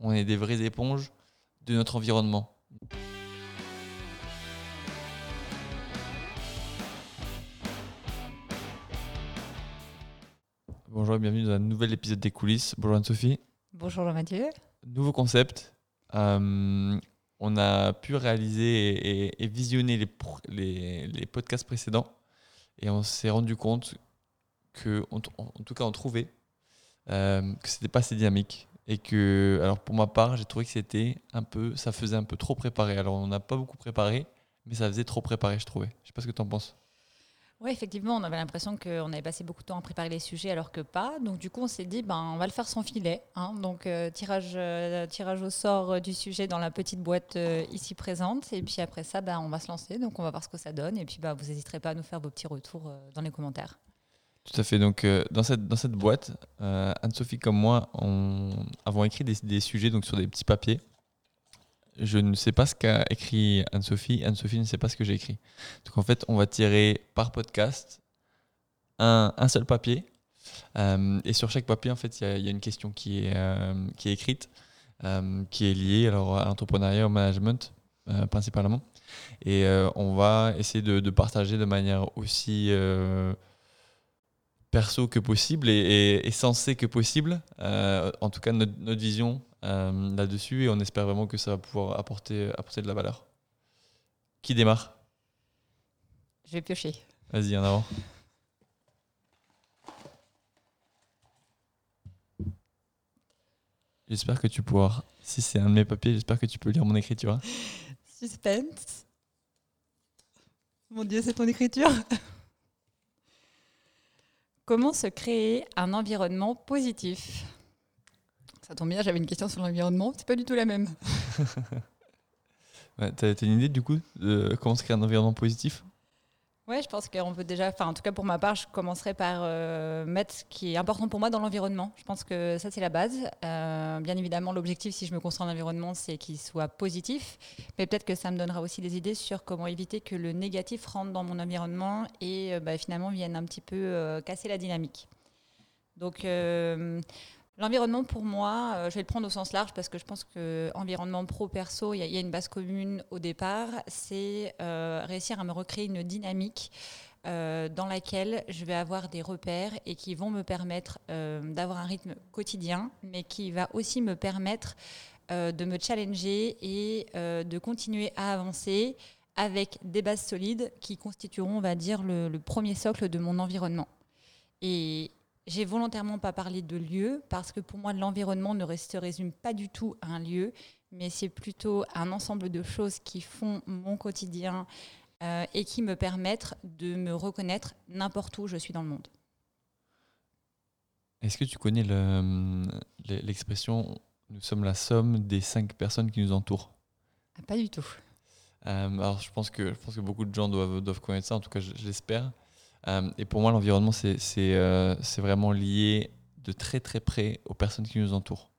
on est des vraies éponges de notre environnement. Bonjour et bienvenue dans un nouvel épisode des coulisses. Bonjour Anne-Sophie. Bonjour Jean-Mathieu. Nouveau concept. Euh, on a pu réaliser et, visionner les, les, podcasts précédents et on s'est rendu compte que, en, tout cas, on trouvait euh, que c'était pas assez dynamique et que, alors pour ma part, j'ai trouvé que c'était un peu, ça faisait un peu trop préparé. Alors on n'a pas beaucoup préparé, mais ça faisait trop préparé, je trouvais. Je sais pas ce que tu en penses. Oui, effectivement, on avait l'impression qu'on avait passé beaucoup de temps à préparer les sujets alors que pas. Donc du coup, on s'est dit, ben, on va le faire sans filet. Hein. Donc euh, tirage, euh, tirage au sort euh, du sujet dans la petite boîte ici présente. Et puis après ça, ben, on va se lancer. Donc on va voir ce que ça donne. Et puis ben, vous n'hésiterez pas à nous faire vos petits retours dans les commentaires. Tout à fait. Donc dans, cette, dans cette boîte, Anne-Sophie comme moi, on avons écrit des, des sujets donc, sur des petits papiers je ne sais pas ce qu'a écrit Anne-Sophie, Anne-Sophie ne sait pas ce que j'ai écrit. Donc en fait, on va tirer par podcast un, seul papier. Euh, et sur chaque papier, en fait, il y, a une question qui est, euh, qui est écrite, euh, qui est liée alors, à l'entrepreneuriat, au management principalement. Et on va essayer de, partager de manière aussi perso que possible et, et, sensée que possible, en tout cas notre, notre vision euh, là-dessus et on espère vraiment que ça va pouvoir apporter, apporter de la valeur. Qui démarre? Je vais piocher. Vas-y, en avant. J'espère que tu pourras. Si c'est un de mes papiers, j'espère que tu peux lire mon écriture. Suspense. Mon Dieu, c'est ton écriture. Comment se créer un environnement positif? Ça tombe bien, j'avais une question sur l'environnement, c'est pas du tout la même. ouais, T'as une idée du coup de comment se créer un environnement positif? Ouais, je pense qu'on peut déjà, enfin en tout cas pour ma part, je commencerai par euh, mettre ce qui est important pour moi dans l'environnement. Je pense que ça c'est la base. Euh, bien évidemment, l'objectif si je me construis un environnement, c'est qu'il soit positif, mais peut-être que ça me donnera aussi des idées sur comment éviter que le négatif rentre dans mon environnement et euh, bah, finalement vienne un petit peu casser la dynamique. Donc L'environnement, pour moi, euh, je vais le prendre au sens large parce que je pense que environnement pro-perso, il y, a une base commune au départ, c'est euh, réussir à me recréer une dynamique euh, dans laquelle je vais avoir des repères et qui vont me permettre d'avoir un rythme quotidien, mais qui va aussi me permettre de me challenger et de continuer à avancer avec des bases solides qui constitueront, on va dire, le, le premier socle de mon environnement. Et, j'ai volontairement pas parlé de lieu parce que pour moi, l'environnement ne se résume pas du tout à un lieu, mais c'est plutôt un ensemble de choses qui font mon quotidien euh, et qui me permettent de me reconnaître n'importe où je suis dans le monde. Est-ce que tu connais l'expression nous sommes la somme des cinq personnes qui nous entourent ah, Pas du tout. Euh, alors je pense, que, je pense que beaucoup de gens doivent, doivent connaître ça, en tout cas j'espère. Euh, et pour moi, l'environnement, euh, c'est vraiment lié de très très près aux personnes qui nous entourent.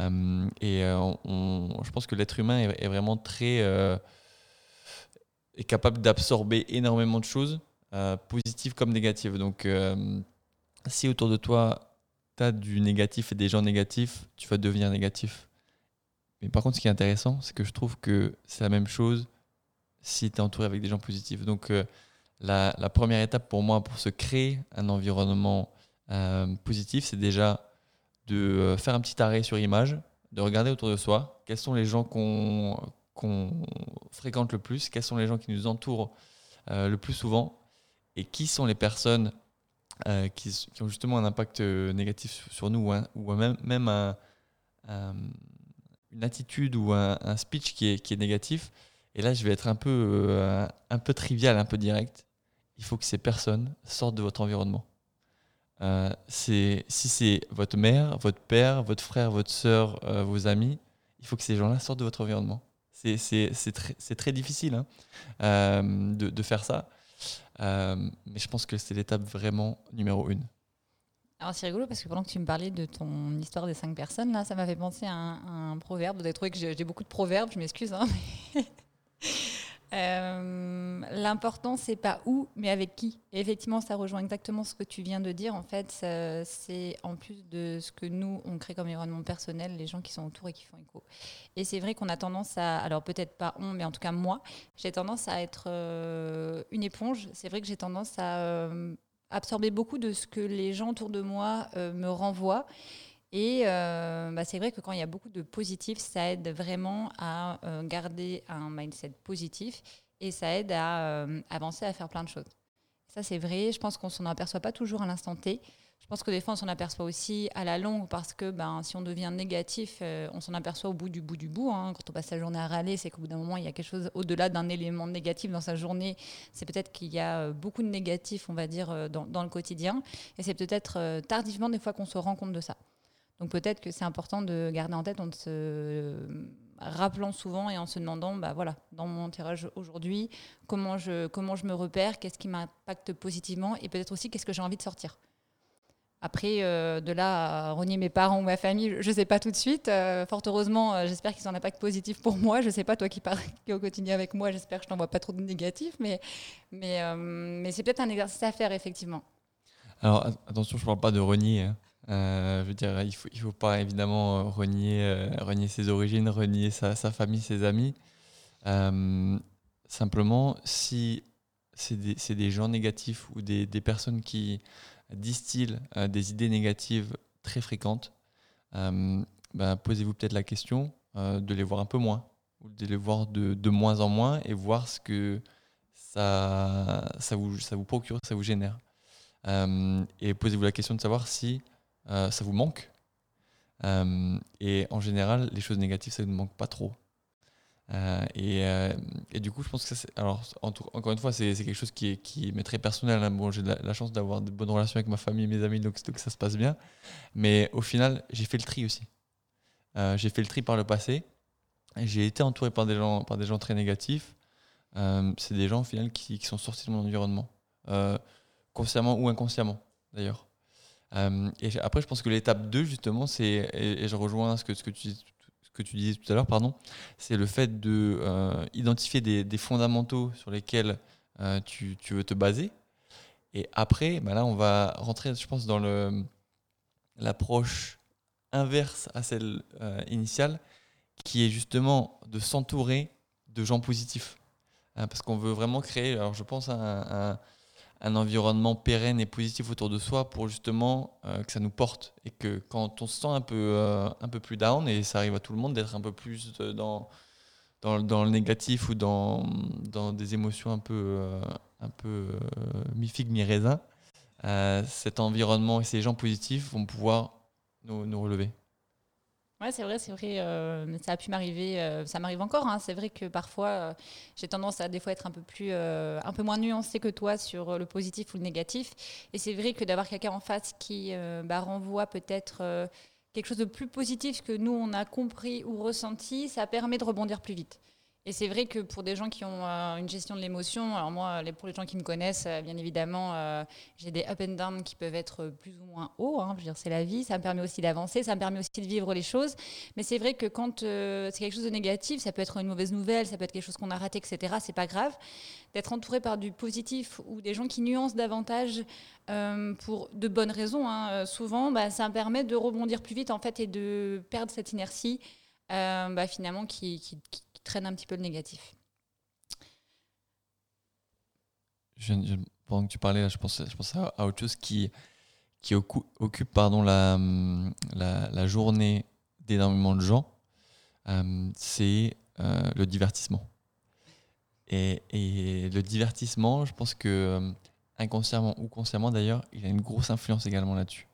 Euh, et je pense que l'être humain est, vraiment très est capable d'absorber énormément de choses, positives comme négatives. Donc, si autour de toi, tu as du négatif et des gens négatifs, tu vas devenir négatif. Mais par contre, ce qui est intéressant, c'est que je trouve que c'est la même chose si tu es entouré avec des gens positifs. Donc, la, première étape pour moi pour se créer un environnement euh, positif, c'est déjà de euh, faire un petit arrêt sur image, de regarder autour de soi. Quels sont les gens qu'on fréquente le plus, quels sont les gens qui nous entourent euh, le plus souvent? Et qui sont les personnes qui, ont justement un impact négatif sur nous ou, même, une attitude ou un, speech qui est, qui est, négatif? Et là, je vais être un peu, un peu trivial, un peu direct il faut que ces personnes sortent de votre environnement. Euh, si c'est votre mère, votre père, votre frère, votre soeur, euh, vos amis, il faut que ces gens-là sortent de votre environnement. C'est très, très, difficile hein, euh, de, de, faire ça, mais je pense que c'est l'étape vraiment numéro une. Alors c'est rigolo parce que pendant que tu me parlais de ton histoire des cinq personnes, là, ça m'a fait penser à un, proverbe. Vous avez trouvé que j'ai beaucoup de proverbes, je m'excuse. Hein, euh, L'important, c'est pas où, mais avec qui. Effectivement, ça rejoint exactement ce que tu viens de dire. En fait, c'est en plus de ce que nous, on crée comme environnement personnel, les gens qui sont autour et qui font écho. Et c'est vrai qu'on a tendance à, alors peut-être pas on, mais en tout cas moi, j'ai tendance à être euh, une éponge. C'est vrai que j'ai tendance à euh, absorber beaucoup de ce que les gens autour de moi me renvoient. Et euh, bah, c'est vrai que quand il y a beaucoup de positifs, ça aide vraiment à euh, garder un mindset positif et ça aide à euh, avancer, à faire plein de choses. Ça, c'est vrai. Je pense qu'on s'en aperçoit pas toujours à l'instant T. Je pense que des fois, on s'en aperçoit aussi à la longue parce que ben, si on devient négatif, on s'en aperçoit au bout du bout du bout. Hein. Quand on passe sa journée à râler, c'est qu'au bout d'un moment, il y a quelque chose au-delà d'un élément négatif dans sa journée. C'est peut-être qu'il y a beaucoup de négatifs, on va dire, dans le quotidien. Et c'est peut-être tardivement des fois qu'on se rend compte de ça. Donc peut-être que c'est important de garder en tête en se rappelant souvent et en se demandant, bah voilà, dans mon entourage aujourd'hui, comment je, comment je me repère, qu'est-ce qui m'impacte positivement et peut-être aussi qu'est-ce que j'ai envie de sortir. Après, euh, de là à renier mes parents ou ma famille, je ne sais pas tout de suite. Euh, fort heureusement, euh, j'espère qu'ils ont un impact positif pour moi. Je ne sais pas, toi qui parles au quotidien avec moi, j'espère que je t'envoie pas trop de négatifs, mais, mais, mais c'est peut-être un exercice à faire, effectivement. Alors, attention, je ne parle pas de renier. Hein. Euh, je veux dire, il ne faut, pas évidemment euh, renier, euh, renier ses origines, renier sa, sa famille, ses amis. simplement, si c'est des, des, gens négatifs ou des, des personnes qui distillent des idées négatives très fréquentes, ben, posez-vous peut-être la question de les voir un peu moins, ou de les voir de, de moins en moins et voir ce que ça, ça, vous, ça vous procure, ça vous génère. et posez-vous la question de savoir si euh, ça vous manque. Euh, et en général, les choses négatives, ça ne manque pas trop. Euh, et, et, du coup, je pense que ça, alors, encore une fois, c'est quelque chose qui est, qui très personnel. Hein. Bon, j'ai la, chance d'avoir de bonnes relations avec ma famille et mes amis, donc, donc ça se passe bien. Mais au final, j'ai fait le tri aussi. j'ai fait le tri par le passé. J'ai été entouré par des gens, par des gens très négatifs. c'est des gens au final qui, qui, sont sortis de mon environnement, consciemment ou inconsciemment d'ailleurs. Euh, et après, je pense que l'étape 2, justement, c'est, et, je rejoins ce que, tu, disais tout à l'heure, pardon, c'est le fait de euh, des, fondamentaux sur lesquels euh, tu, veux te baser. Et après, bah là, on va rentrer, je pense, dans l'approche inverse à celle initiale, qui est justement de s'entourer de gens positifs. parce qu'on veut vraiment créer, alors je pense, un un environnement pérenne et positif autour de soi pour justement euh, que ça nous porte et que quand on se sent un peu, euh, un peu plus down, et ça arrive à tout le monde d'être un peu plus dans, dans, dans, le négatif ou dans, dans des émotions un peu, euh, un peu mi-figue, mi-raisin, cet environnement et ces gens positifs vont pouvoir nous, nous relever. Ouais, c'est vrai, c'est vrai. Euh, ça a pu m'arriver, euh, ça m'arrive encore. Hein. C'est vrai que parfois, euh, j'ai tendance à des fois être un peu plus, un peu moins nuancée que toi sur le positif ou le négatif. Et c'est vrai que d'avoir quelqu'un en face qui bah, renvoie peut-être quelque chose de plus positif que nous on a compris ou ressenti, ça permet de rebondir plus vite. Et c'est vrai que pour des gens qui ont euh, une gestion de l'émotion, alors moi, pour les gens qui me connaissent, euh, bien évidemment, euh, j'ai des up and down qui peuvent être plus ou moins hauts. Hein, je veux dire, c'est la vie. Ça me permet aussi d'avancer, ça me permet aussi de vivre les choses. Mais c'est vrai que quand c'est quelque chose de négatif, ça peut être une mauvaise nouvelle, ça peut être quelque chose qu'on a raté, etc. C'est pas grave. D'être entouré par du positif ou des gens qui nuancent davantage pour de bonnes raisons, hein, souvent, bah, ça me permet de rebondir plus vite en fait et de perdre cette inertie. Bah, finalement qui, qui, traîne un petit peu le négatif. Je, pendant que tu parlais, je pensais, je pensais à, autre chose qui, qui occupe pardon, la, la, la journée d'énormément de gens, euh, c'est euh, le divertissement. Et, et, le divertissement, je pense que euh, inconsciemment ou consciemment d'ailleurs, il a une grosse influence également là-dessus.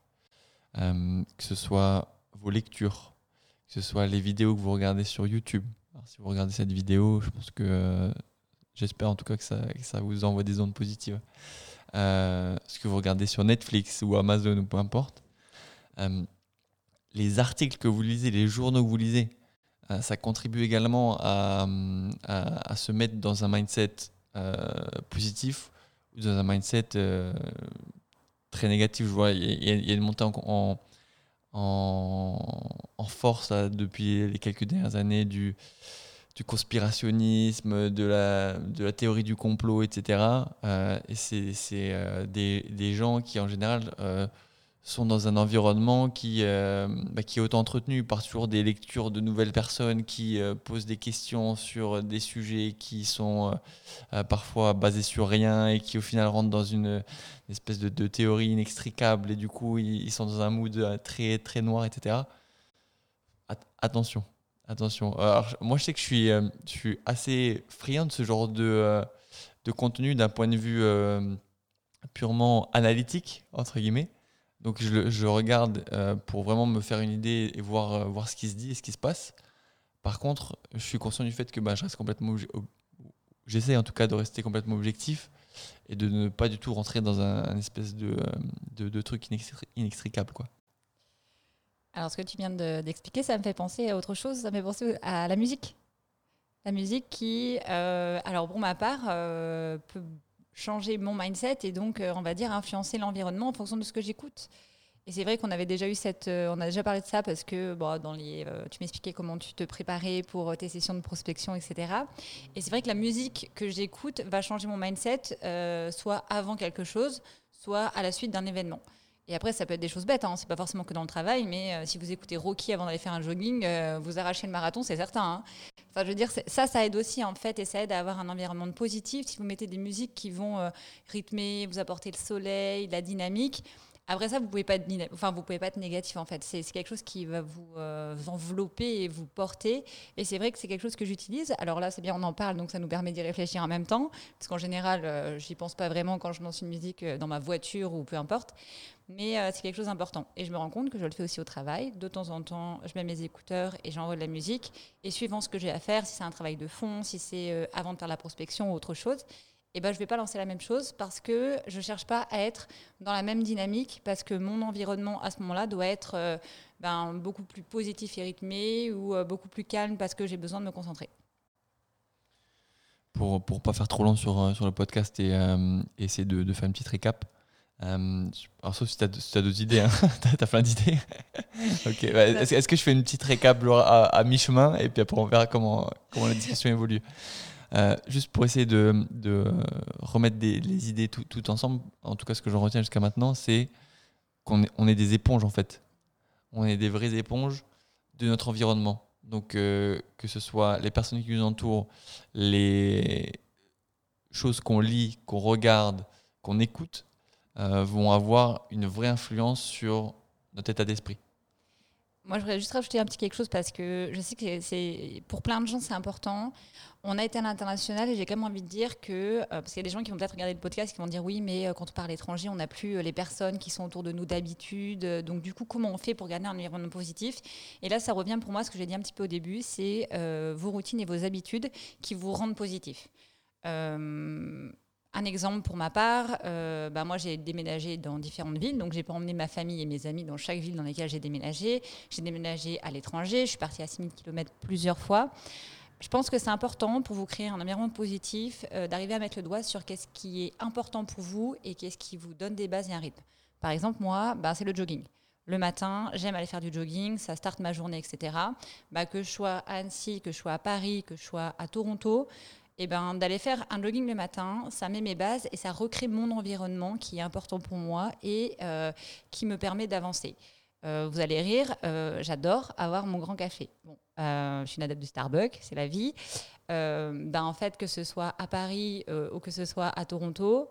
que ce soit vos lectures, que ce soit les vidéos que vous regardez sur YouTube, si vous regardez cette vidéo, je pense que euh, j'espère en tout cas que ça, vous envoie des ondes positives. Euh, ce que vous regardez sur Netflix ou Amazon ou peu importe, euh, les articles que vous lisez, les journaux que vous lisez, ça contribue également à, se mettre dans un mindset positif ou dans un mindset très négatif. Je vois, il y, a une montée en, en force depuis les quelques dernières années du du conspirationnisme, de la, de la théorie du complot, etc. et c'est des, des, gens qui, en général, sont dans un environnement qui, euh, bah, qui est autant entretenu par toujours des lectures de nouvelles personnes qui euh, posent des questions sur des sujets qui sont euh, parfois basés sur rien et qui au final rentrent dans une, espèce de, théorie inextricable et du coup ils, sont dans un mood très, très noir, etc. attention, attention. Alors, moi je sais que je suis, je suis assez friand de ce genre de, de contenu d'un point de vue purement analytique, entre guillemets. Donc je, regarde euh, pour vraiment me faire une idée et voir, euh, voir ce qui se dit et ce qui se passe. Par contre, je suis conscient du fait que bah, je reste complètement j'essaie en tout cas de rester complètement objectif et de ne pas du tout rentrer dans un, espèce de, euh, de, de truc inextricable. Quoi. Alors, ce que tu viens d'expliquer, ça me fait penser à autre chose. Ça me fait penser à la musique. La musique qui, alors pour ma part, peut changer mon mindset et donc, euh, on va dire, influencer l'environnement en fonction de ce que j'écoute. Et c'est vrai qu'on avait déjà eu cette, euh, on a déjà parlé de ça parce que bon, dans les, euh, tu m'expliquais comment tu te préparais pour tes sessions de prospection, etc. Et c'est vrai que la musique que j'écoute va changer mon mindset, soit avant quelque chose, soit à la suite d'un événement. Et après, ça peut être des choses bêtes, hein. c'est pas forcément que dans le travail, mais si vous écoutez Rocky avant d'aller faire un jogging, vous arrachez le marathon, c'est certain. Hein. Je veux dire, ça, ça aide aussi en fait, et ça aide à avoir un environnement positif. Si vous mettez des musiques qui vont euh, rythmer, vous apporter le soleil, la dynamique. Après ça, vous pouvez enfin, pouvez pas être négatif en fait. C'est quelque chose qui va vous, euh, envelopper et vous porter. Et c'est vrai que c'est quelque chose que j'utilise. Alors là, c'est bien, on en parle, donc ça nous permet d'y réfléchir en même temps. Parce qu'en général, euh, j'y pense pas vraiment quand je lance une musique dans ma voiture ou peu importe. Mais euh, c'est quelque chose d'important. Et je me rends compte que je le fais aussi au travail. De temps en temps, je mets mes écouteurs et j'envoie de la musique. Et suivant ce que j'ai à faire, si c'est un travail de fond, si c'est euh, avant de faire la prospection ou autre chose, eh ben, je ne vais pas lancer la même chose parce que je ne cherche pas à être dans la même dynamique, parce que mon environnement à ce moment-là doit être euh, ben, beaucoup plus positif et rythmé ou beaucoup plus calme parce que j'ai besoin de me concentrer. Pour ne pas faire trop long sur, sur le podcast et essayer de, de, faire une petite récap, euh, alors, sauf si tu as, d'autres idées, hein. tu as, plein d'idées. ok, bah, est-ce, que je fais une petite récap à, mi-chemin et puis après on verra comment, comment la discussion évolue euh, Juste pour essayer de, de remettre des, les idées tout, tout, ensemble, en tout cas ce que j'en retiens jusqu'à maintenant, c'est qu'on est, on est des éponges en fait. On est des vraies éponges de notre environnement. Donc euh, que ce soit les personnes qui nous entourent, les choses qu'on lit, qu'on regarde, qu'on écoute, euh, vont avoir une vraie influence sur notre état d'esprit. Moi, je voudrais juste rajouter un petit quelque chose parce que je sais que pour plein de gens, c'est important. On a été à l'international et j'ai quand même envie de dire que, euh, parce qu'il y a des gens qui vont peut-être regarder le podcast qui vont dire oui, mais euh, quand on parle étranger, on n'a plus les personnes qui sont autour de nous d'habitude. Donc, du coup, comment on fait pour garder un environnement positif? Et là, ça revient pour moi à ce que j'ai dit un petit peu au début c'est vos routines et vos habitudes qui vous rendent positif. Un exemple pour ma part, euh, bah moi j'ai déménagé dans différentes villes, donc j'ai pas emmené ma famille et mes amis dans chaque ville dans laquelle j'ai déménagé. J'ai déménagé à l'étranger, je suis partie à 6000 km plusieurs fois. Je pense que c'est important pour vous créer un environnement positif euh, d'arriver à mettre le doigt sur qu'est-ce qui est important pour vous et qu'est-ce qui vous donne des bases et un rythme. Par exemple, moi, bah, c'est le jogging. Le matin, j'aime aller faire du jogging, ça starte ma journée, etc. Bah, que je sois à Annecy, que je sois à Paris, que je sois à Toronto, et eh ben, d'aller faire un jogging le matin, ça met mes bases et ça recrée mon environnement qui est important pour moi et euh, qui me permet d'avancer. Euh, vous allez rire, euh, j'adore avoir mon grand café. Bon, je suis une adepte du Starbucks, c'est la vie. ben, en fait, que ce soit à Paris ou que ce soit à Toronto,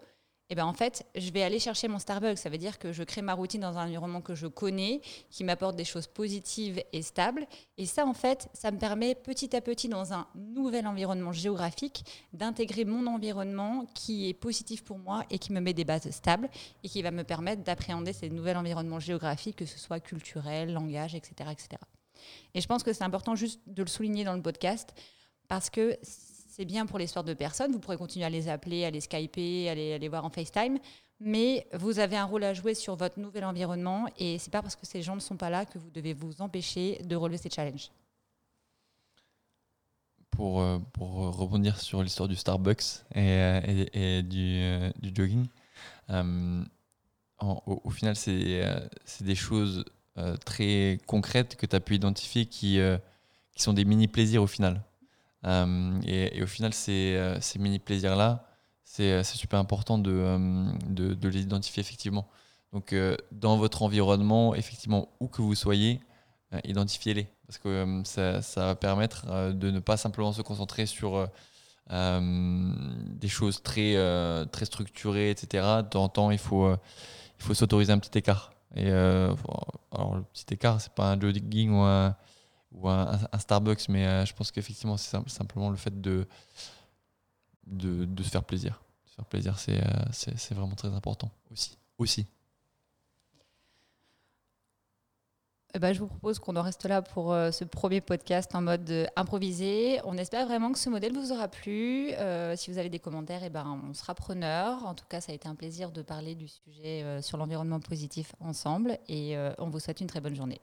eh ben en fait, je vais aller chercher mon Starbucks. Ça veut dire que je crée ma routine dans un environnement que je connais, qui m'apporte des choses positives et stables. Et ça, en fait, ça me permet petit à petit, dans un nouvel environnement géographique, d'intégrer mon environnement qui est positif pour moi et qui me met des bases stables et qui va me permettre d'appréhender ces nouveaux environnements géographiques, que ce soit culturel, langage, etc., etc. Et je pense que c'est important juste de le souligner dans le podcast parce que c'est bien pour les de personnes. Vous pourrez continuer à les appeler, à les skyper, à les, voir en FaceTime. Mais vous avez un rôle à jouer sur votre nouvel environnement et c'est pas parce que ces gens ne sont pas là que vous devez vous empêcher de relever ces challenges. Pour, euh, rebondir sur l'histoire du Starbucks et, euh, du, euh, du, jogging, au, final, c'est des choses très concrètes que tu as pu identifier qui sont des mini-plaisirs au final. Et, et, au final, ces, ces mini plaisirs-là, c'est super important de, les identifier effectivement. Donc, dans votre environnement, effectivement, où que vous soyez, identifiez-les. Parce que ça, va permettre de ne pas simplement se concentrer sur euh, des choses très, euh, très structurées, etc. De temps en temps, il faut, euh, faut s'autoriser un petit écart. Et alors, le petit écart, c'est pas un jogging ou un, ou un, Starbucks, mais je pense qu'effectivement, c'est simplement le fait de, de, se faire plaisir. Se faire plaisir, c'est vraiment très important aussi. aussi. Eh ben, je vous propose qu'on en reste là pour euh, ce premier podcast en mode euh, improvisé. On espère vraiment que ce modèle vous aura plu. Euh, si vous avez des commentaires, eh ben, on sera preneur. En tout cas, ça a été un plaisir de parler du sujet sur l'environnement positif ensemble et on vous souhaite une très bonne journée.